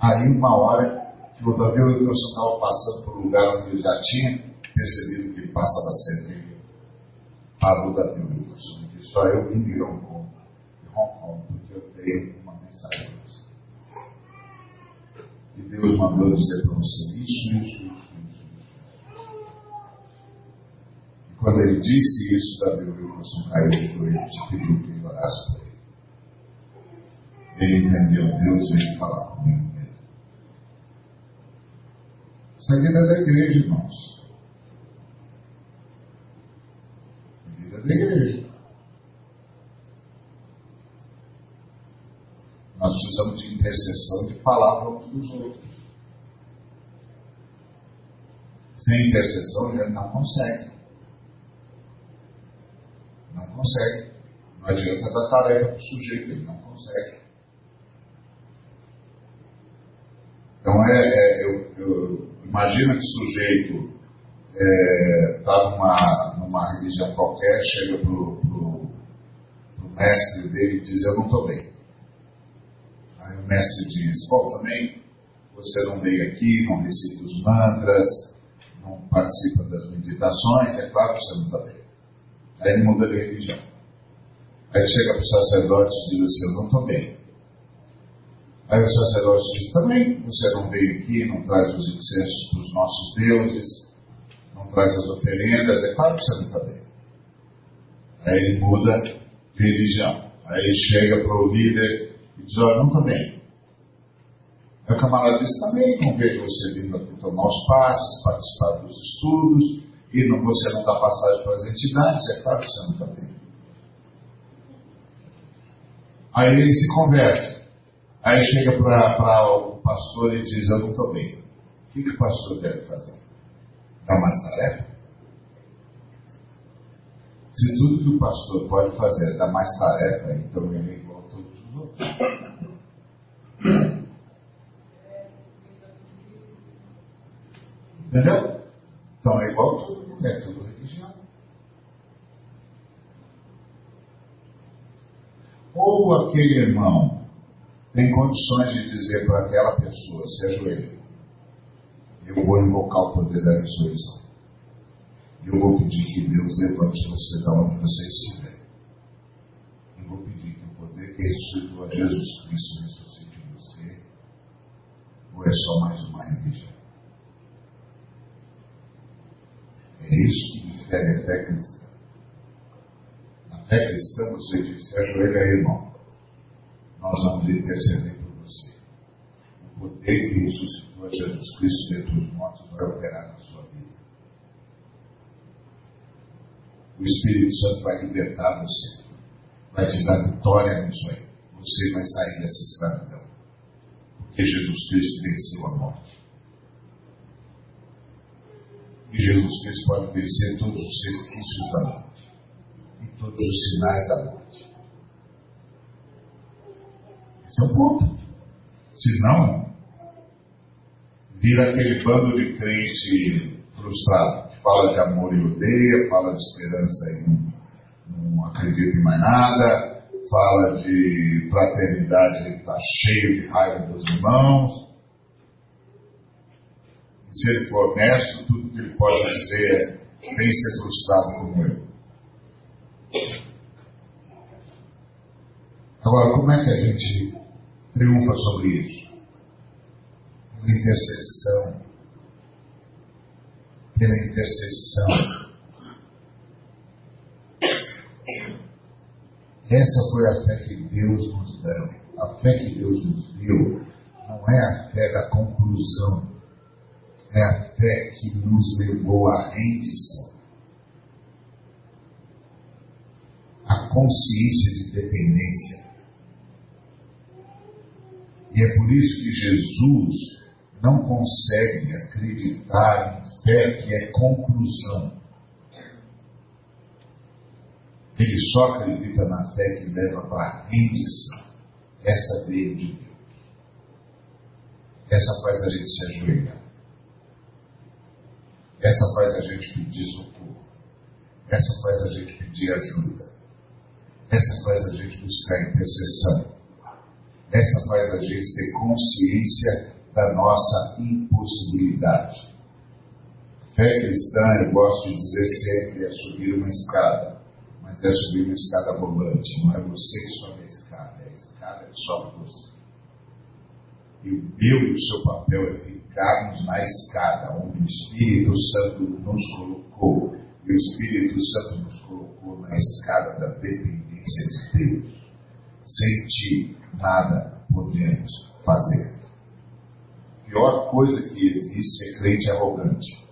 Aí uma hora que o Davi Wilkerson estava passando por um lugar onde ele já tinha percebido que ele passava sempre. Parou o Davi Wilkerson e disse: Só eu vim de Hong Kong, de Hong Kong, porque eu tenho uma mensagem para você. E Deus mandou dizer para você isso, isso, isso. E quando ele disse isso, Davi Wilkerson caiu de joelhos e pediu que ele orasse por ele. Ele entendeu, Deus veio falar comigo. Isso é vida da igreja, irmãos. É vida da igreja. intercessão de palavra uns dos outros. Sem intercessão, a gente não consegue. Não consegue. Não adianta dar tarefa para o sujeito, ele não consegue. Então, é, é eu, eu, imagino que o sujeito está é, tá numa, numa religião qualquer, chega para o mestre dele e diz: Eu não estou bem. Aí o mestre diz: Bom, também você não veio aqui, não recita os mantras, não participa das meditações, é claro que você não está bem. Aí ele muda de religião. Aí chega para o sacerdote e diz assim: Eu não estou bem. Aí o sacerdote diz: Também você não veio aqui, não traz os incensos para os nossos deuses, não traz as oferendas, é claro que você não está bem. Aí ele muda de religião. Aí ele chega para o líder e diz: Olha, não estou bem. O camarada diz: Também vejo você aqui tomar os passes, participar dos estudos, e não, você não dá passagem para as entidades, é claro que você não está bem. Aí ele se converte. Aí chega para o pastor e diz: Eu não estou bem. O que, que o pastor deve fazer? Dar mais tarefa? Se tudo que o pastor pode fazer é dar mais tarefa, então ele é igual a todos os outros. Entendeu? Então é igual todo mundo, é tudo religião. Ou aquele irmão tem condições de dizer para aquela pessoa, se ajoelhe, eu vou invocar o poder da ressurreição. Eu vou pedir que Deus levante você da onde você estiver. Ressuscitou a Jesus Cristo ressuscite em você. Ou é só mais uma religião? É isso que difere a fé cristã. Na fé cristã você diz, se ajoelha irmão. Nós vamos interceder por você. O poder que ressuscitou a Jesus Cristo dentre os mortos vai operar na sua vida. o Espírito Santo vai libertar você, vai te dar vitória nisso aí. Você vai sair dessa escravidão, porque Jesus Cristo venceu a morte. E Jesus Cristo pode vencer todos os resquícios da morte e todos os sinais da morte. Esse é o ponto. Senão, vira aquele bando de crente frustrado fala de amor e odeia, fala de esperança e não, não acredita em mais nada, fala de fraternidade e está cheio de raiva dos irmãos. E se ele for honesto, tudo que ele pode dizer é: vem ser frustrado como eu. Agora, como é que a gente triunfa sobre isso? Pela intercessão, pela intercessão. Essa foi a fé que Deus nos deu. A fé que Deus nos deu não é a fé da conclusão, é a fé que nos levou à rendição. A consciência de dependência. E é por isso que Jesus não consegue acreditar em fé que é conclusão. Ele só acredita na fé que leva para a rendição. Essa veio de Deus. Essa faz a gente se ajoelhar. Essa faz a gente pedir socorro. Essa faz a gente pedir ajuda. Essa faz a gente buscar intercessão. Essa faz a gente ter consciência da nossa impossibilidade. Fé cristã, eu gosto de dizer sempre, é subir uma escada, mas é subir uma escada rolante, não é você que sobe a escada, é a escada que sobe você. E o meu e o seu papel é ficarmos na escada, onde o Espírito Santo nos colocou. E o Espírito Santo nos colocou na escada da dependência de Deus. Sem ti, nada podemos fazer pior coisa que existe é crente arrogante.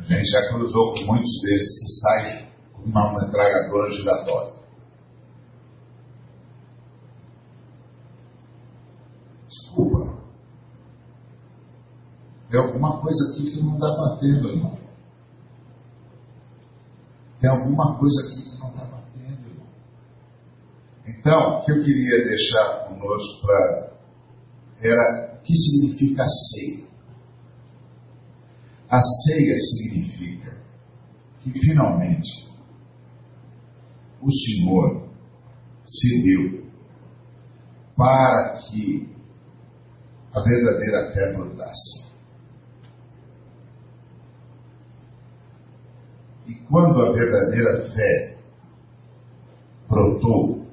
A gente já cruzou com muitos desses que saem com uma metralhadora giratória. Desculpa. Tem alguma coisa aqui que não está batendo, irmão. Tem alguma coisa aqui Então, o que eu queria deixar conosco para era o que significa ceia. A ceia significa que finalmente o Senhor se deu para que a verdadeira fé brotasse. E quando a verdadeira fé brotou,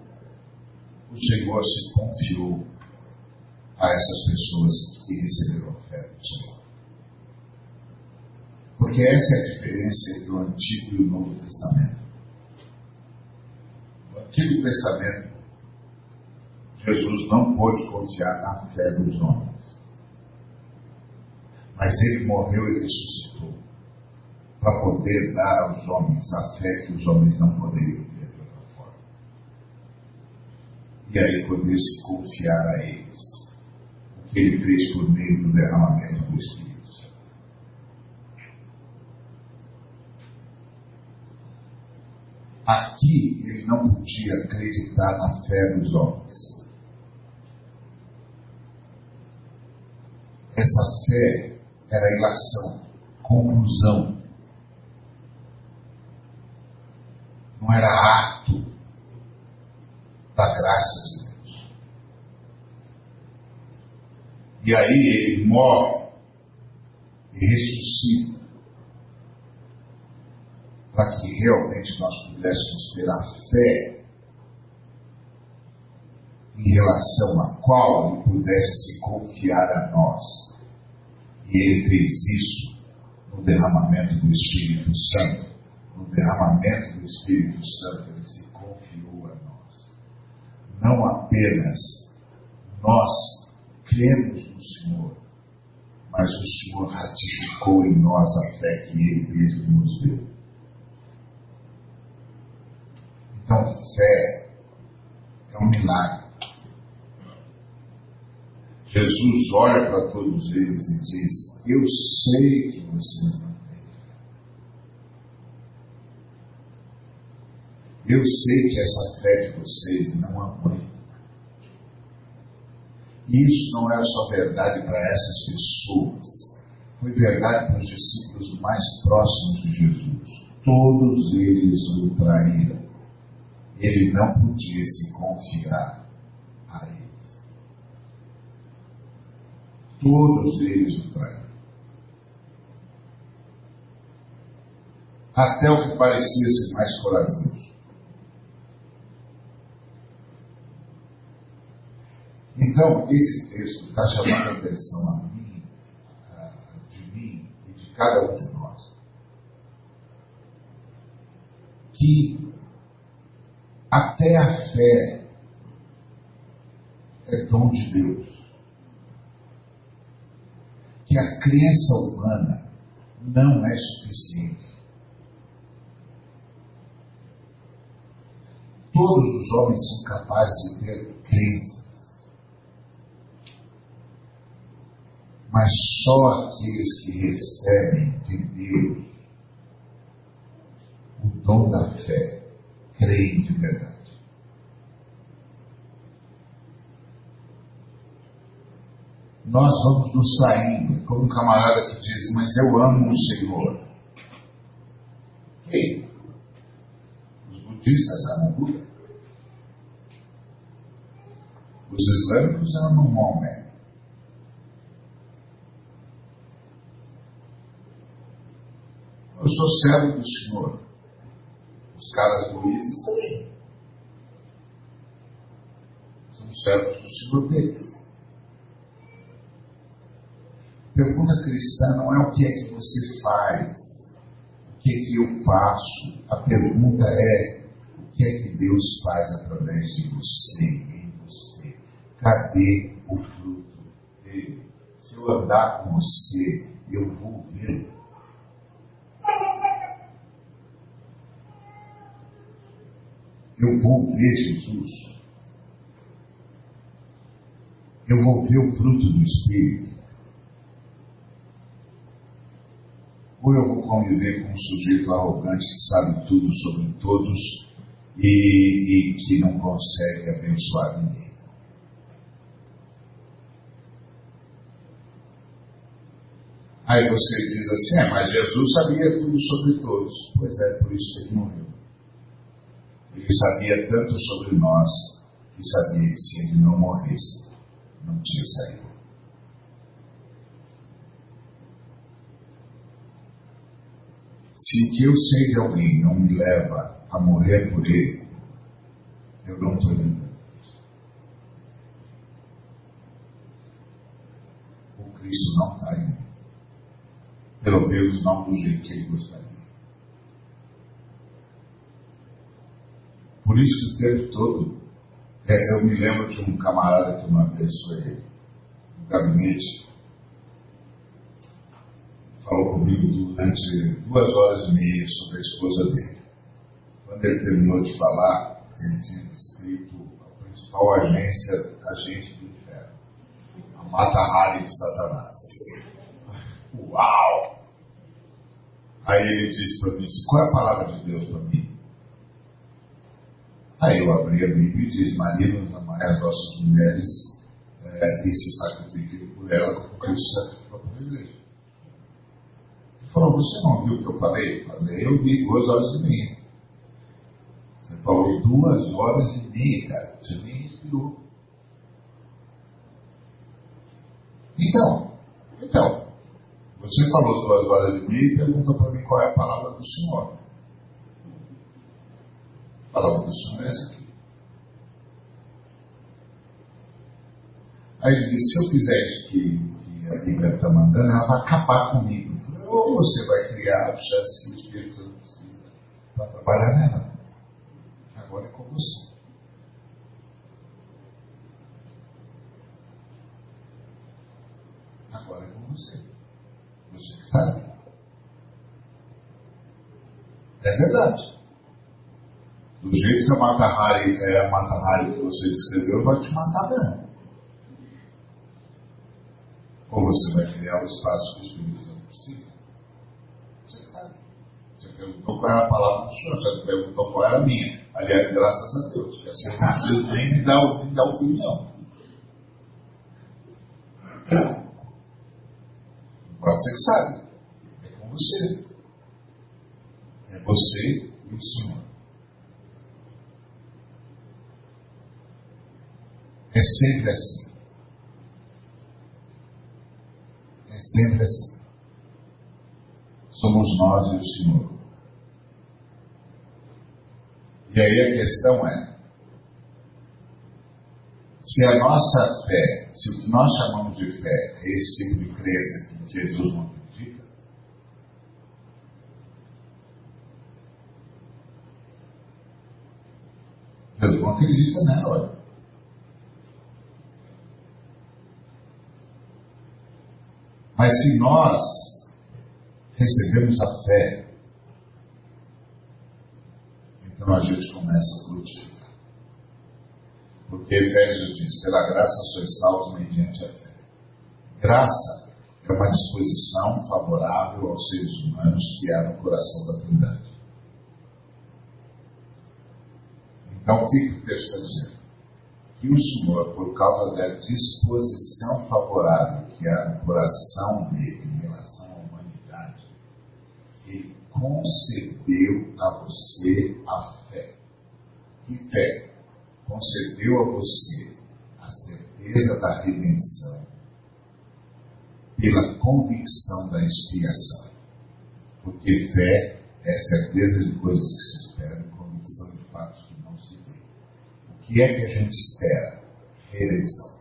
o Senhor se confiou a essas pessoas que receberam a fé do Senhor. Porque essa é a diferença entre o Antigo e o Novo Testamento. No Antigo Testamento, Jesus não pôde confiar na fé dos homens. Mas ele morreu e ressuscitou para poder dar aos homens a fé que os homens não poderiam ter de outra forma. E aí poder se confiar a eles o que ele fez por meio do derramamento do Espírito. Aqui ele não podia acreditar na fé dos homens. Essa fé era ilação, conclusão. Não era ato da graça de Deus. E aí ele morre e ressuscita para que realmente nós pudéssemos ter a fé em relação à qual ele pudesse se confiar a nós. E ele fez isso no derramamento do Espírito Santo. No derramamento do Espírito Santo, ele se confiou a nós. Não apenas nós cremos no Senhor, mas o Senhor ratificou em nós a fé que ele mesmo nos deu. Então, fé é um milagre. Jesus olha para todos eles e diz: Eu sei que vocês não têm fé. Eu sei que essa fé de vocês não aguenta. Isso não era só verdade para essas pessoas, foi verdade para os discípulos mais próximos de Jesus. Todos eles o traíram ele não podia se confiar a eles. Todos eles o traíram. Até o que parecia ser mais corajoso. Então, esse texto está chamando a atenção a mim, de mim e de cada um de nós. Que até a fé é dom de Deus. Que a crença humana não é suficiente. Todos os homens são capazes de ter crenças. Mas só aqueles que recebem de Deus o dom da fé creem de verdade. Nós vamos nos traindo, como um camarada que diz, mas eu amo o Senhor. Quem? Os budistas amam Buda. Os islâmicos amam Maomé. Eu sou servo do Senhor. Os caras budistas também. São servos do Senhor deles. Pergunta cristã não é o que é que você faz, o que é que eu faço. A pergunta é o que é que Deus faz através de você, em você. Cadê o fruto dele? Se eu andar com você, eu vou vê-lo. Eu vou ver Jesus. Eu vou ver o fruto do Espírito. Ou eu vou conviver com um sujeito arrogante que sabe tudo sobre todos e, e que não consegue abençoar ninguém. Aí você diz assim, é, mas Jesus sabia tudo sobre todos. Pois é, por isso ele morreu. Ele sabia tanto sobre nós que sabia que se ele não morresse, não tinha saída. Se que eu sei de alguém não me leva a morrer por ele, eu não estou indo. O Cristo não está em mim. Pelo menos não do jeito que ele gostaria. Por isso o tempo todo, é, eu me lembro de um camarada que uma vez foi no gabinete, falou comigo durante duas horas e meia sobre a esposa dele. Quando ele terminou de falar, ele tinha descrito a principal agência, agente do inferno, a Mata-Hari de Satanás. Uau! Aí ele disse para mim, qual é a palavra de Deus para mim? Aí eu abri a Bíblia e disse, maridos, amai as vossas mulheres é, e se sacrifiquem por ela como Cristo sacrificou por igreja. Ele falou, você não viu o que eu falei? Eu falei, eu vi duas horas e meia. Você falou duas horas e meia, cara. Você nem respirou. Então, então, você falou duas horas e meia e perguntou para mim qual é a palavra do Senhor. Palavra do Senhor é essa aqui. Aí ele disse, se eu fizer isso que, que a Bíblia está mandando, ela vai acabar comigo. Ou você vai criar a chance que o Espírito Santo precisa para trabalhar nela. Agora é com você. Agora é com você. Você que sabe. É verdade. Do jeito que a Mata Hari é a Mata Hari que você descreveu, vai te matar mesmo. Ou você vai criar o espaço que o Espírito Santo precisa. Você que sabe. Você perguntou qual era a palavra do Senhor, você perguntou qual era a minha. Aliás, graças a Deus, porque assim não nem me dar, me dar opinião. Você que sabe. É com você. É você e o Senhor. É sempre assim. É sempre assim. Somos nós e o Senhor. E aí a questão é: se a nossa fé, se o que nós chamamos de fé é esse tipo de crença que Jesus não acredita, Jesus não acredita nela. Mas se nós recebemos a fé, então a gente começa a frutificar. Porque Efésios diz: pela graça sois salvos mediante a fé. Graça é uma disposição favorável aos seres humanos que há no coração da Trindade. Então, o que, o texto está dizendo? Que o Senhor, por causa da disposição favorável que há no coração dele em relação à humanidade, ele concedeu a você a fé. Que fé? Concedeu a você a certeza da redenção pela convicção da expiação. Porque fé é certeza de coisas que se esperam e convicção de fatos que não se vê. O que é que a gente espera? Redenção.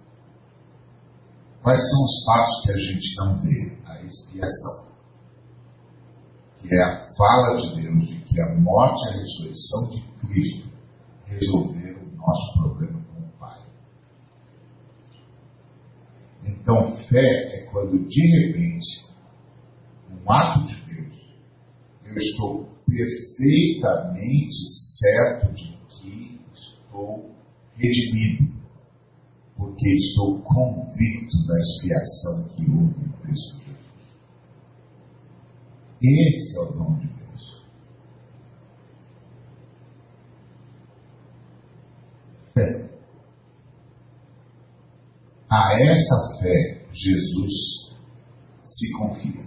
Quais são os fatos que a gente não vê? A expiação. Que é a fala de Deus de que a morte e a ressurreição de Cristo resolveram o nosso problema com o Pai. Então, fé é quando de repente, um ato de Deus, eu estou perfeitamente certo de que estou redimido, porque estou convicto da expiação que houve em Cristo. Esse é o dom de Deus. fé. A essa fé, Jesus se confia.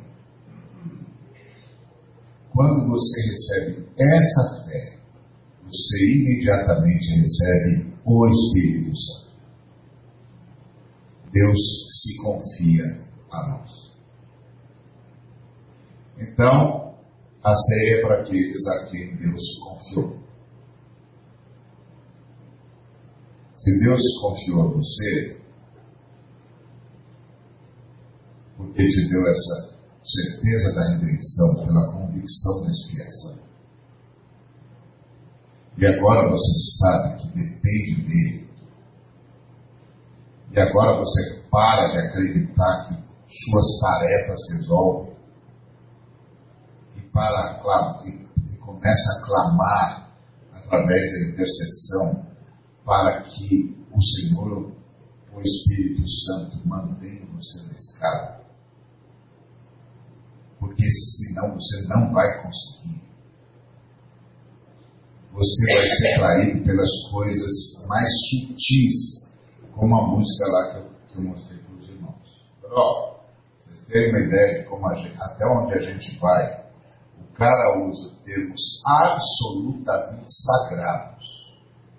Quando você recebe essa fé, você imediatamente recebe o Espírito Santo. Deus se confia a nós. Então, a ceia é para aqueles a quem Deus confiou. Se Deus confiou a você, porque te deu essa certeza da redenção pela convicção da expiação. E agora você sabe que depende dele. E agora você para de acreditar que suas tarefas resolvem. E, para, e começa a clamar através da intercessão para que o Senhor, o Espírito Santo, mantenha você na escada. Porque senão você não vai conseguir. Você vai ser traído pelas coisas mais sutis, como a música lá que eu, que eu mostrei para os irmãos. Ó, vocês terem uma ideia de como gente, até onde a gente vai, o cara usa termos absolutamente sagrados,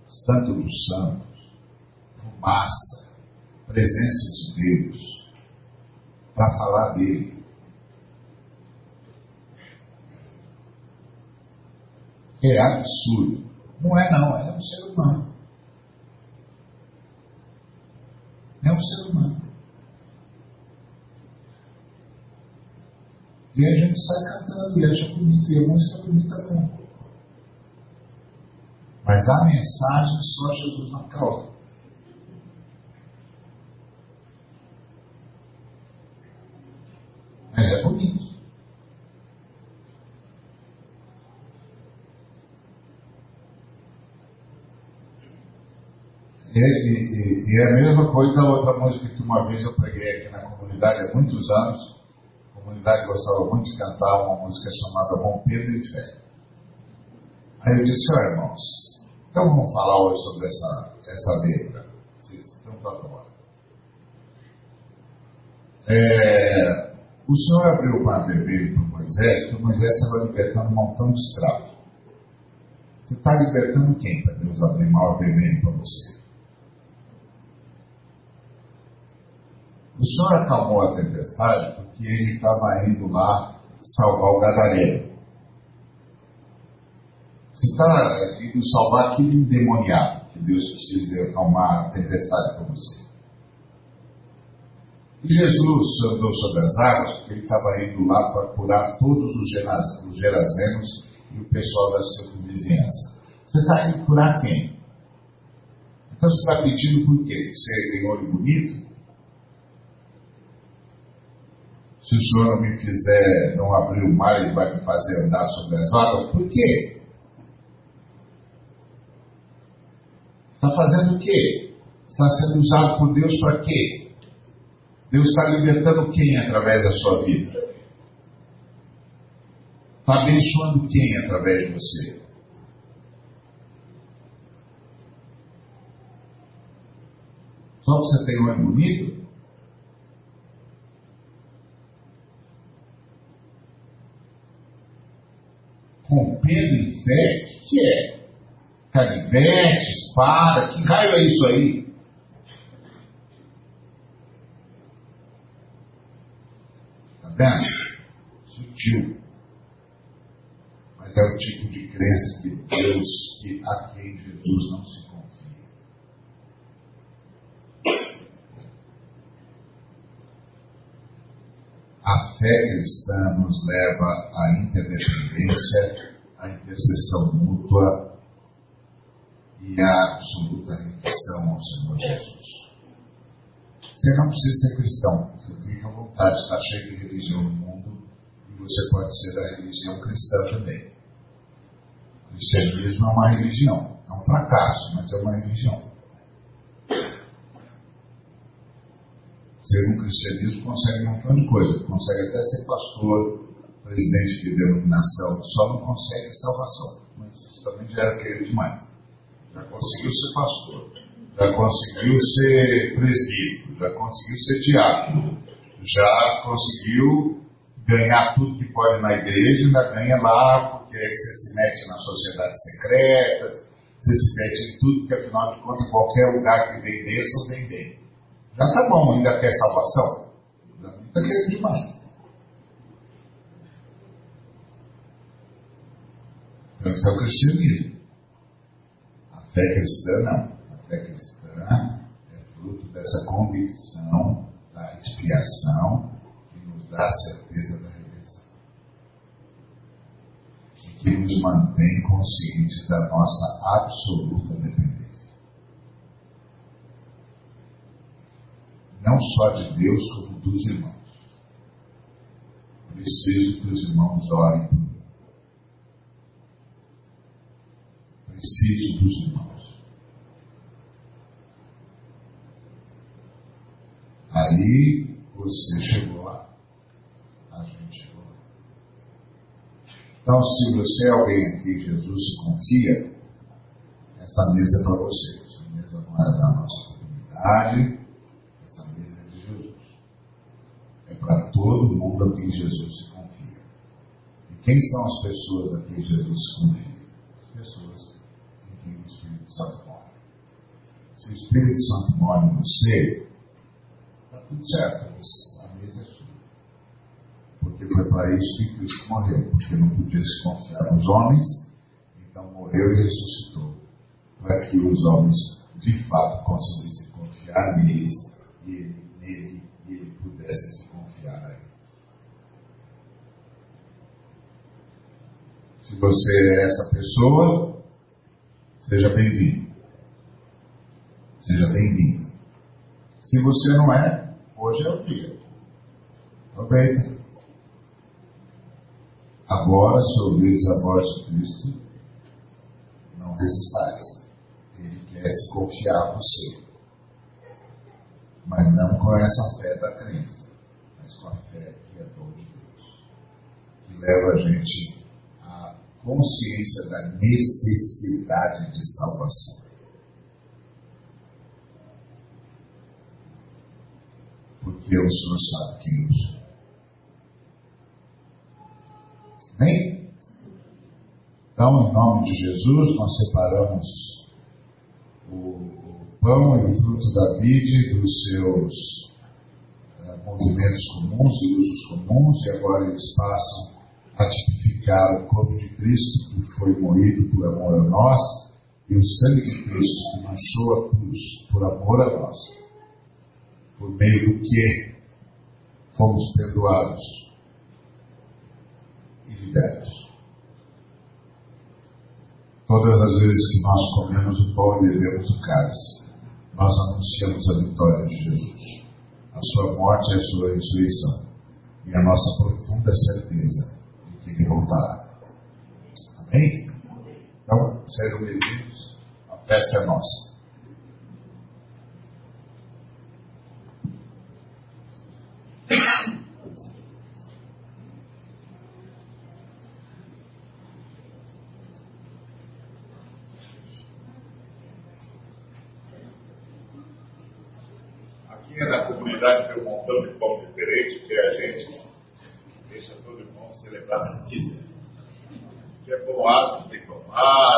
santo dos santos, fumaça, presença de Deus, para falar dele. É absurdo. Não é não, é um ser humano. É um ser humano. E a gente sai cantando e acha bonito, e a música bonita mesmo. Mas a mensagem só Jesus na causa. Mas é bonito. E, e, e, é a mesma coisa da outra música que uma vez eu preguei aqui na comunidade há muitos anos. A comunidade gostava muito de cantar uma música chamada Bom Pedro e Fé. Aí eu disse, ó oh, irmãos, então vamos falar hoje sobre essa, essa letra. Vocês tanto adoram. É, o Senhor abriu o mar vermelho para Moisés, porque Moisés estava libertando um montão de escravos. Você está libertando quem para Deus abrir o mar vermelho para você? O Senhor acalmou a tempestade porque ele estava indo lá salvar o gadareno. Você está indo salvar aquele endemoniado que Deus precisa acalmar a tempestade para você. E Jesus andou sobre as águas porque ele estava indo lá para curar todos os, os gerazenos e o pessoal da circunvizinhança. Você está indo curar quem? Então você está pedindo por quê? Você tem olho bonito? Se o Senhor não me fizer, não abrir o mar, Ele vai me fazer andar sobre as águas. Por quê? Está fazendo o quê? Está sendo usado por Deus para quê? Deus está libertando quem através da sua vida? Está abençoando quem através de você? Só você tem um olho bonito? Rompendo em fé, o que, é? Canivete, espada, que raio é isso aí? Está vendo? Sutil. Mas é o tipo de crença de Deus que a quem Jesus não se confia. A fé cristã nos leva à interdependência a intercessão mútua e a absoluta rendição ao Senhor Jesus. Você não precisa ser cristão, você fica à vontade, está cheio de religião no mundo e você pode ser da religião cristã também. O cristianismo é uma religião, é um fracasso, mas é uma religião. Ser um cristianismo consegue um montão de coisa, consegue até ser pastor, presidente de denominação só não consegue salvação. Mas isso também já era querer demais. Já conseguiu ser pastor. já conseguiu ser presbítero, já conseguiu ser diácono, já conseguiu ganhar tudo que pode na igreja, ainda ganha lá porque você se mete nas sociedades secretas, você se mete em tudo, porque afinal de contas qualquer lugar que vem bênção vem bem. Já tá bom, ainda quer salvação? Ainda quer demais. Então isso é o cristianismo. A fé cristã não. A fé cristã é fruto dessa convicção da expiação que nos dá a certeza da redenção. E que nos mantém conscientes da nossa absoluta dependência. Não só de Deus, como dos irmãos. Preciso que os irmãos orem por preciso dos irmãos. Aí você chegou lá. A gente chegou lá. Então, se você é alguém aqui, Jesus se confia, essa mesa é para você. Essa mesa não é da nossa comunidade, essa mesa é de Jesus. É para todo mundo a quem Jesus se confia. E quem são as pessoas a quem Jesus se confia? As pessoas que o Espírito Santo mora. Se o Espírito Santo mora em você, está tudo certo, a mesa é sua. Porque foi para isso que Cristo morreu, porque não podia se confiar nos homens, então morreu e ressuscitou, para que os homens de fato conseguissem confiar neles e ele, nele e ele pudesse se confiar a eles. Se você é essa pessoa, Seja bem-vindo. Seja bem-vindo. Se você não é, hoje é o dia. Aproveita. Agora, se ouvires a voz de Cristo, não resistais. Ele quer se confiar a você. Mas não com essa fé da crença, mas com a fé que é dom de Deus. Que leva a gente consciência da necessidade de salvação. Porque o Senhor sabe quem eu sou. Bem? Então, em nome de Jesus, nós separamos o, pão e o fruto da vide dos seus uh, movimentos comuns e usos comuns, e agora eles passam a tipificar o corpo de Cristo que foi moído por amor a nós e o sangue de Cristo que manchou a cruz por amor a nós, por meio do que fomos perdoados e libertos. Todas as vezes que nós comemos o pão e bebemos o cálice, nós anunciamos a vitória de Jesus, a sua morte e a sua ressurreição, e a nossa profunda certeza ele voltará. Amém? Então, sejam bem-vindos. A festa é nossa. Aqui é na comunidade tem um montão de pão diferente que a gente deixa todo mundo celebrar se quiser. Que é pão ácido, tem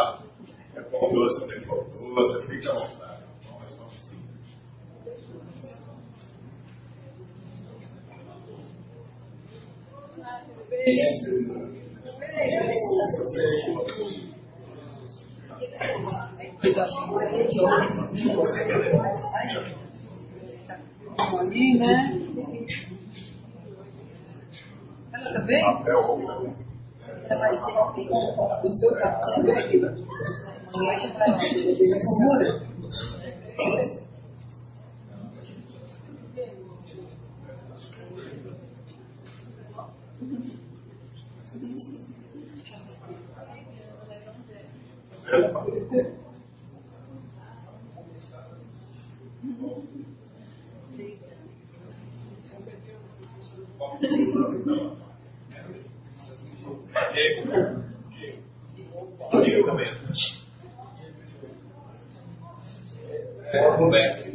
Eu também. É, Roberto.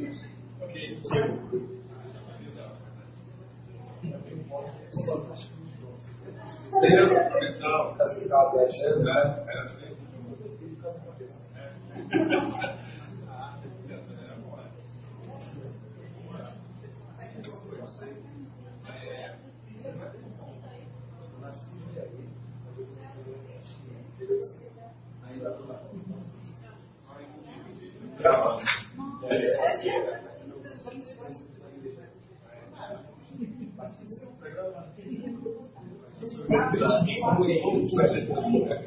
Entendeu? Então, tá citado, né? Gracias.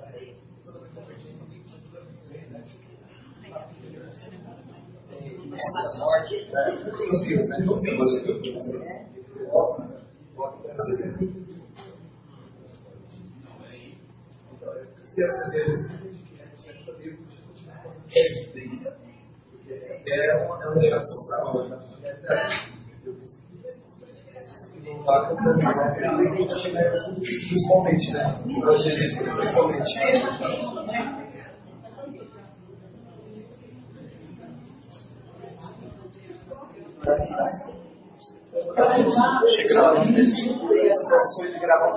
É uma relação saúde. Principalmente, né? Principalmente. Chega na hora de gravar